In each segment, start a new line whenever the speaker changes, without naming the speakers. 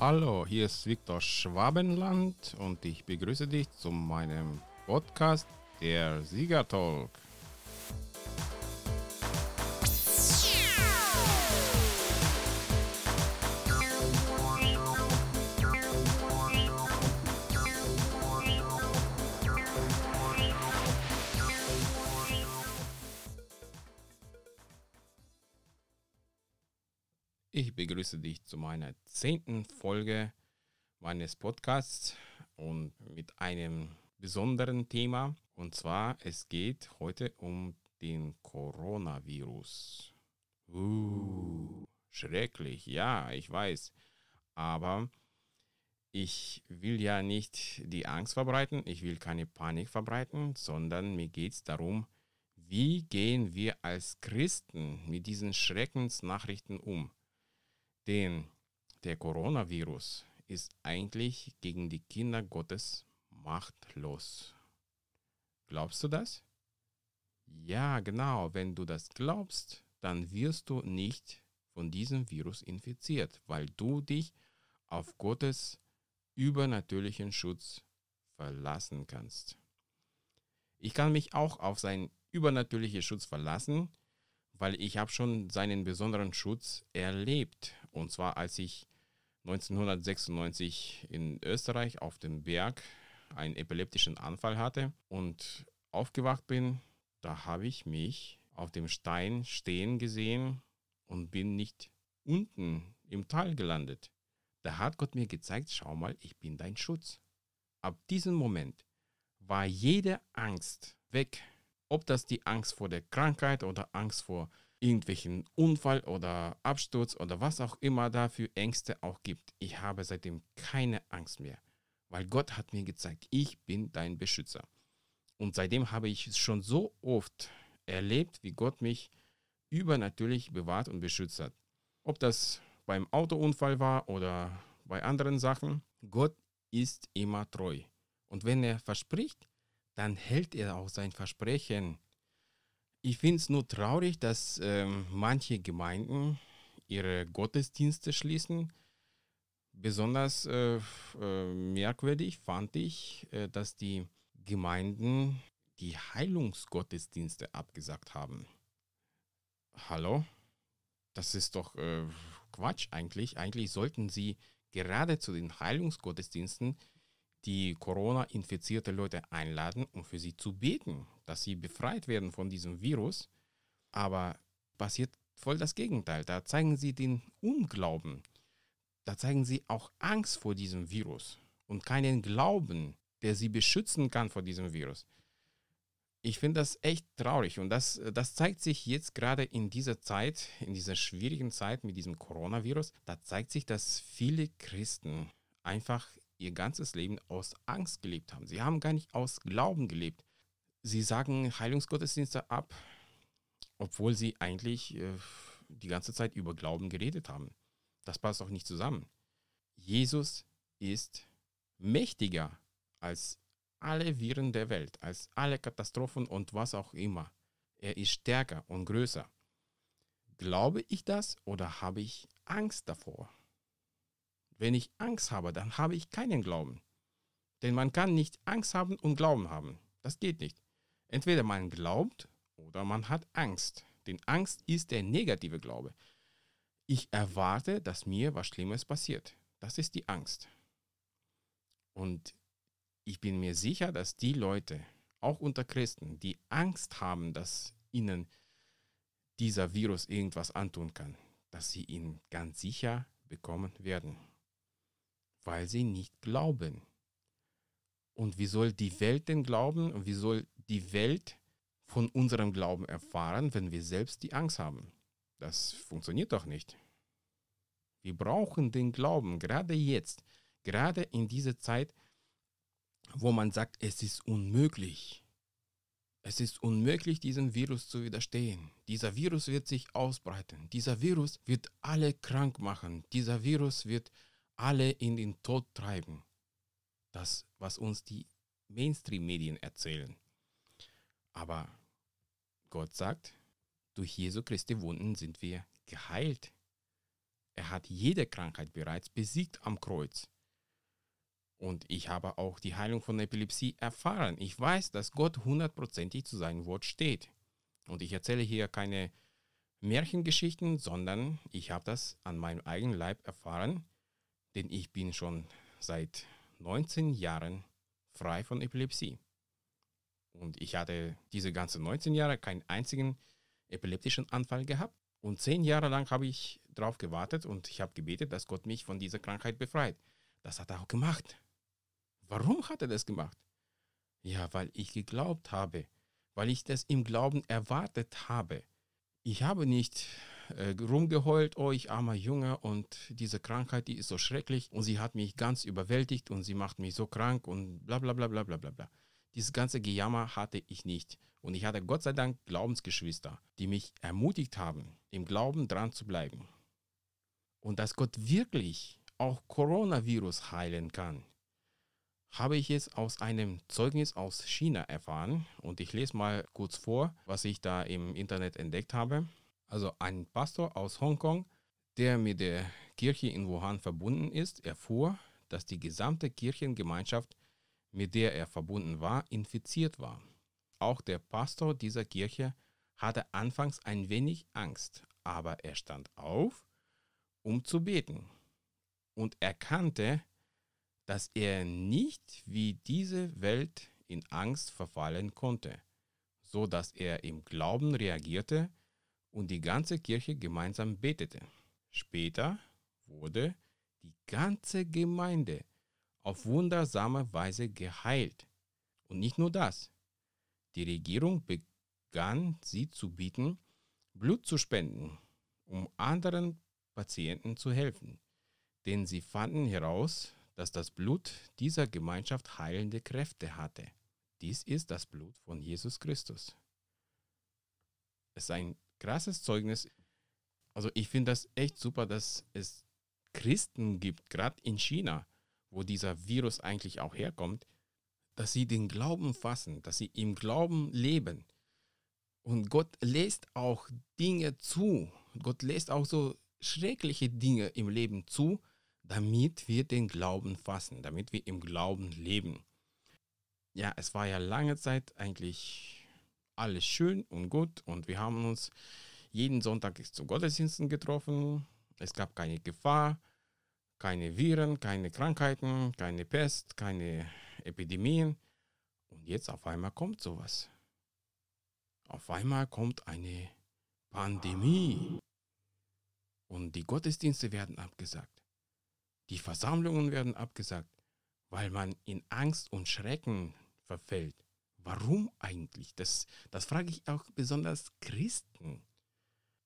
Hallo, hier ist Viktor Schwabenland und ich begrüße dich zu meinem Podcast Der Siegertalk. Ich begrüße dich zu meiner zehnten Folge meines Podcasts und mit einem besonderen Thema. Und zwar, es geht heute um den Coronavirus. Uh, schrecklich, ja, ich weiß. Aber ich will ja nicht die Angst verbreiten, ich will keine Panik verbreiten, sondern mir geht es darum, wie gehen wir als Christen mit diesen Schreckensnachrichten um? Denn der Coronavirus ist eigentlich gegen die Kinder Gottes machtlos. Glaubst du das? Ja, genau. Wenn du das glaubst, dann wirst du nicht von diesem Virus infiziert, weil du dich auf Gottes übernatürlichen Schutz verlassen kannst. Ich kann mich auch auf seinen übernatürlichen Schutz verlassen, weil ich habe schon seinen besonderen Schutz erlebt. Und zwar als ich 1996 in Österreich auf dem Berg einen epileptischen Anfall hatte und aufgewacht bin, da habe ich mich auf dem Stein stehen gesehen und bin nicht unten im Tal gelandet. Da hat Gott mir gezeigt, schau mal, ich bin dein Schutz. Ab diesem Moment war jede Angst weg ob das die Angst vor der Krankheit oder Angst vor irgendwelchen Unfall oder Absturz oder was auch immer da für Ängste auch gibt. Ich habe seitdem keine Angst mehr, weil Gott hat mir gezeigt, ich bin dein Beschützer. Und seitdem habe ich es schon so oft erlebt, wie Gott mich übernatürlich bewahrt und beschützt hat. Ob das beim Autounfall war oder bei anderen Sachen, Gott ist immer treu. Und wenn er verspricht, dann hält er auch sein Versprechen. Ich finde es nur traurig, dass ähm, manche Gemeinden ihre Gottesdienste schließen. Besonders äh, äh, merkwürdig fand ich, äh, dass die Gemeinden die Heilungsgottesdienste abgesagt haben. Hallo? Das ist doch äh, Quatsch eigentlich. Eigentlich sollten sie gerade zu den Heilungsgottesdiensten die Corona-infizierte Leute einladen, um für sie zu beten, dass sie befreit werden von diesem Virus. Aber passiert voll das Gegenteil. Da zeigen sie den Unglauben. Da zeigen sie auch Angst vor diesem Virus und keinen Glauben, der sie beschützen kann vor diesem Virus. Ich finde das echt traurig und das, das zeigt sich jetzt gerade in dieser Zeit, in dieser schwierigen Zeit mit diesem Coronavirus. Da zeigt sich, dass viele Christen einfach ihr ganzes Leben aus Angst gelebt haben. Sie haben gar nicht aus Glauben gelebt. Sie sagen Heilungsgottesdienste ab, obwohl sie eigentlich äh, die ganze Zeit über Glauben geredet haben. Das passt auch nicht zusammen. Jesus ist mächtiger als alle Viren der Welt, als alle Katastrophen und was auch immer. Er ist stärker und größer. Glaube ich das oder habe ich Angst davor? Wenn ich Angst habe, dann habe ich keinen Glauben. Denn man kann nicht Angst haben und Glauben haben. Das geht nicht. Entweder man glaubt oder man hat Angst. Denn Angst ist der negative Glaube. Ich erwarte, dass mir was Schlimmes passiert. Das ist die Angst. Und ich bin mir sicher, dass die Leute, auch unter Christen, die Angst haben, dass ihnen dieser Virus irgendwas antun kann, dass sie ihn ganz sicher bekommen werden weil sie nicht glauben. Und wie soll die Welt denn glauben und wie soll die Welt von unserem Glauben erfahren, wenn wir selbst die Angst haben? Das funktioniert doch nicht. Wir brauchen den Glauben, gerade jetzt, gerade in dieser Zeit, wo man sagt, es ist unmöglich. Es ist unmöglich, diesem Virus zu widerstehen. Dieser Virus wird sich ausbreiten. Dieser Virus wird alle krank machen. Dieser Virus wird alle in den Tod treiben. Das, was uns die Mainstream-Medien erzählen. Aber Gott sagt, durch Jesu Christi Wunden sind wir geheilt. Er hat jede Krankheit bereits besiegt am Kreuz. Und ich habe auch die Heilung von Epilepsie erfahren. Ich weiß, dass Gott hundertprozentig zu seinem Wort steht. Und ich erzähle hier keine Märchengeschichten, sondern ich habe das an meinem eigenen Leib erfahren, denn ich bin schon seit 19 Jahren frei von Epilepsie. Und ich hatte diese ganzen 19 Jahre keinen einzigen epileptischen Anfall gehabt. Und zehn Jahre lang habe ich darauf gewartet und ich habe gebetet, dass Gott mich von dieser Krankheit befreit. Das hat er auch gemacht. Warum hat er das gemacht? Ja, weil ich geglaubt habe, weil ich das im Glauben erwartet habe. Ich habe nicht äh, rumgeheult, oh ich armer Junge und diese Krankheit, die ist so schrecklich und sie hat mich ganz überwältigt und sie macht mich so krank und bla bla bla bla bla bla. Dieses ganze Gejammer hatte ich nicht. Und ich hatte Gott sei Dank Glaubensgeschwister, die mich ermutigt haben, im Glauben dran zu bleiben. Und dass Gott wirklich auch Coronavirus heilen kann, habe ich jetzt aus einem Zeugnis aus China erfahren. Und ich lese mal kurz vor, was ich da im Internet entdeckt habe. Also ein Pastor aus Hongkong, der mit der Kirche in Wuhan verbunden ist, erfuhr, dass die gesamte Kirchengemeinschaft mit der er verbunden war, infiziert war. Auch der Pastor dieser Kirche hatte anfangs ein wenig Angst, aber er stand auf, um zu beten und erkannte, dass er nicht wie diese Welt in Angst verfallen konnte, so dass er im Glauben reagierte und die ganze Kirche gemeinsam betete. Später wurde die ganze Gemeinde auf wundersame Weise geheilt. Und nicht nur das. Die Regierung begann sie zu bieten, Blut zu spenden, um anderen Patienten zu helfen. Denn sie fanden heraus, dass das Blut dieser Gemeinschaft heilende Kräfte hatte. Dies ist das Blut von Jesus Christus. Es ist ein krasses Zeugnis. Also ich finde das echt super, dass es Christen gibt, gerade in China, wo dieser Virus eigentlich auch herkommt, dass sie den Glauben fassen, dass sie im Glauben leben. Und Gott lässt auch Dinge zu. Gott lässt auch so schreckliche Dinge im Leben zu, damit wir den Glauben fassen, damit wir im Glauben leben. Ja, es war ja lange Zeit eigentlich alles schön und gut und wir haben uns jeden Sonntag zu Gottesdiensten getroffen. Es gab keine Gefahr. Keine Viren, keine Krankheiten, keine Pest, keine Epidemien. Und jetzt auf einmal kommt sowas. Auf einmal kommt eine Pandemie. Und die Gottesdienste werden abgesagt. Die Versammlungen werden abgesagt, weil man in Angst und Schrecken verfällt. Warum eigentlich? Das, das frage ich auch besonders Christen.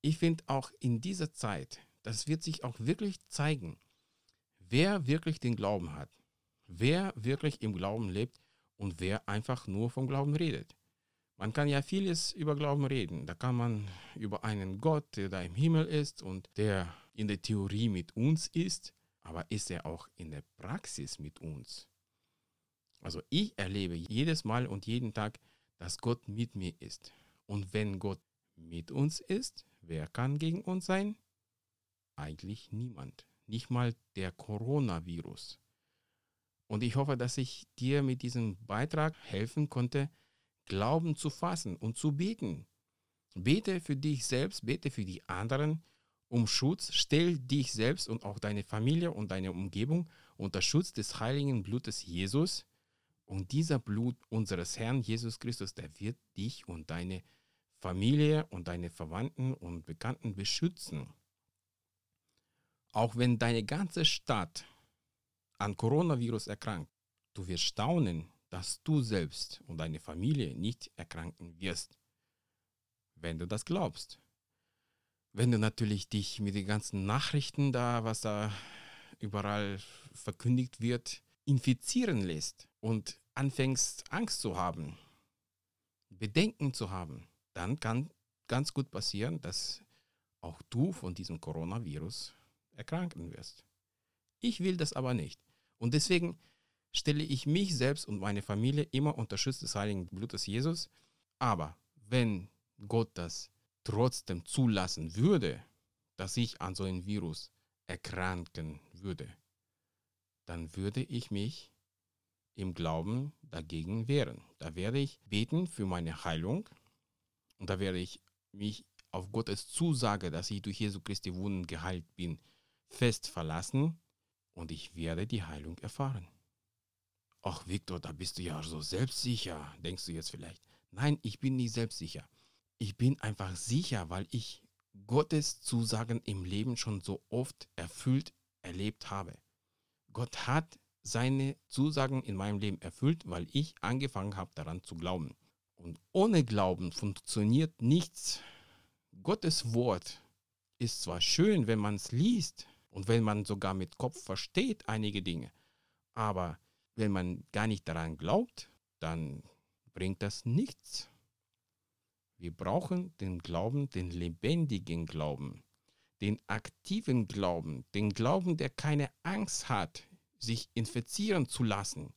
Ich finde auch in dieser Zeit, das wird sich auch wirklich zeigen, wer wirklich den Glauben hat, wer wirklich im Glauben lebt und wer einfach nur vom Glauben redet. Man kann ja vieles über Glauben reden. Da kann man über einen Gott, der da im Himmel ist und der in der Theorie mit uns ist, aber ist er auch in der Praxis mit uns? Also ich erlebe jedes Mal und jeden Tag, dass Gott mit mir ist. Und wenn Gott mit uns ist, wer kann gegen uns sein? Eigentlich niemand nicht mal der Coronavirus. Und ich hoffe, dass ich dir mit diesem Beitrag helfen konnte, Glauben zu fassen und zu beten. Bete für dich selbst, bete für die anderen um Schutz. Stell dich selbst und auch deine Familie und deine Umgebung unter Schutz des heiligen Blutes Jesus. Und dieser Blut unseres Herrn Jesus Christus, der wird dich und deine Familie und deine Verwandten und Bekannten beschützen. Auch wenn deine ganze Stadt an Coronavirus erkrankt, du wirst staunen, dass du selbst und deine Familie nicht erkranken wirst, wenn du das glaubst. Wenn du natürlich dich mit den ganzen Nachrichten da, was da überall verkündigt wird, infizieren lässt und anfängst Angst zu haben, Bedenken zu haben, dann kann ganz gut passieren, dass auch du von diesem Coronavirus erkranken wirst. Ich will das aber nicht. Und deswegen stelle ich mich selbst und meine Familie immer unter Schutz des heiligen Blutes Jesus. Aber wenn Gott das trotzdem zulassen würde, dass ich an so einem Virus erkranken würde, dann würde ich mich im Glauben dagegen wehren. Da werde ich beten für meine Heilung und da werde ich mich auf Gottes Zusage, dass ich durch Jesu Christi Wunden geheilt bin, fest verlassen und ich werde die Heilung erfahren. Ach, Viktor, da bist du ja so selbstsicher, denkst du jetzt vielleicht. Nein, ich bin nicht selbstsicher. Ich bin einfach sicher, weil ich Gottes Zusagen im Leben schon so oft erfüllt erlebt habe. Gott hat seine Zusagen in meinem Leben erfüllt, weil ich angefangen habe daran zu glauben. Und ohne Glauben funktioniert nichts. Gottes Wort ist zwar schön, wenn man es liest und wenn man sogar mit Kopf versteht einige Dinge, aber wenn man gar nicht daran glaubt, dann bringt das nichts. Wir brauchen den Glauben, den lebendigen Glauben, den aktiven Glauben, den Glauben, der keine Angst hat, sich infizieren zu lassen,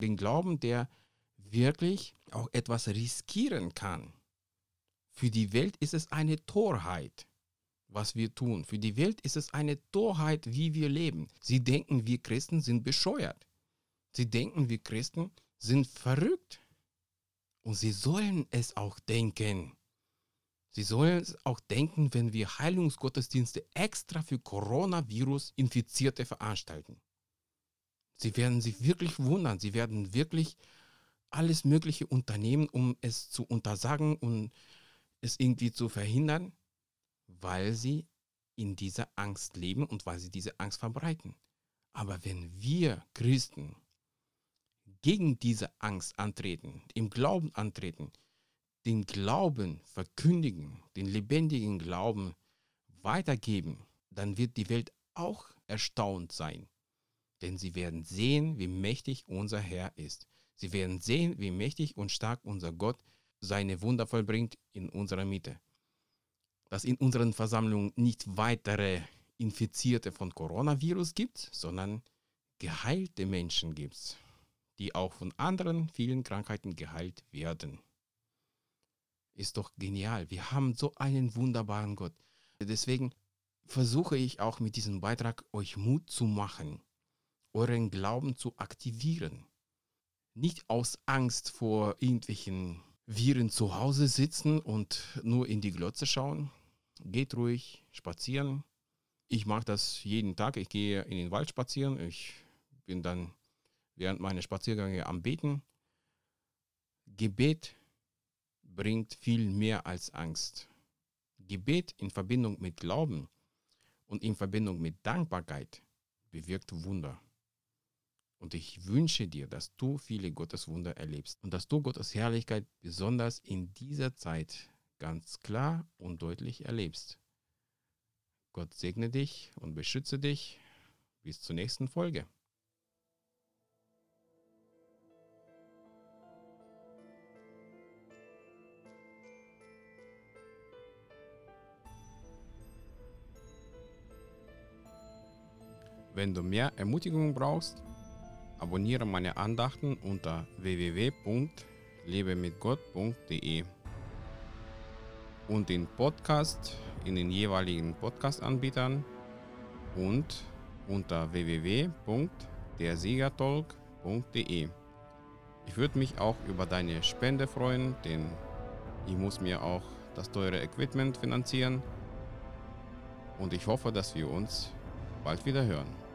den Glauben, der wirklich auch etwas riskieren kann. Für die Welt ist es eine Torheit, was wir tun. Für die Welt ist es eine Torheit, wie wir leben. Sie denken, wir Christen sind bescheuert. Sie denken, wir Christen sind verrückt. Und sie sollen es auch denken. Sie sollen es auch denken, wenn wir Heilungsgottesdienste extra für Coronavirus-Infizierte veranstalten. Sie werden sich wirklich wundern. Sie werden wirklich alles Mögliche unternehmen, um es zu untersagen und es irgendwie zu verhindern, weil sie in dieser Angst leben und weil sie diese Angst verbreiten. Aber wenn wir Christen gegen diese Angst antreten, im Glauben antreten, den Glauben verkündigen, den lebendigen Glauben weitergeben, dann wird die Welt auch erstaunt sein. Denn sie werden sehen, wie mächtig unser Herr ist. Sie werden sehen, wie mächtig und stark unser Gott seine Wunder vollbringt in unserer Mitte. Dass in unseren Versammlungen nicht weitere Infizierte von Coronavirus gibt, sondern geheilte Menschen gibt die auch von anderen vielen Krankheiten geheilt werden. Ist doch genial. Wir haben so einen wunderbaren Gott. Deswegen versuche ich auch mit diesem Beitrag euch Mut zu machen, euren Glauben zu aktivieren. Nicht aus Angst vor irgendwelchen Viren zu Hause sitzen und nur in die Glotze schauen. Geht ruhig spazieren. Ich mache das jeden Tag. Ich gehe in den Wald spazieren. Ich bin dann während meiner Spaziergänge am Beten. Gebet bringt viel mehr als Angst. Gebet in Verbindung mit Glauben und in Verbindung mit Dankbarkeit bewirkt Wunder. Und ich wünsche dir, dass du viele Gotteswunder erlebst und dass du Gottes Herrlichkeit besonders in dieser Zeit ganz klar und deutlich erlebst. Gott segne dich und beschütze dich. Bis zur nächsten Folge. Wenn du mehr Ermutigung brauchst, abonniere meine Andachten unter www.lebemitgott.de und den Podcast in den jeweiligen Podcast-Anbietern und unter www.dersiegertalk.de. Ich würde mich auch über deine Spende freuen, denn ich muss mir auch das teure Equipment finanzieren und ich hoffe, dass wir uns bald wieder hören.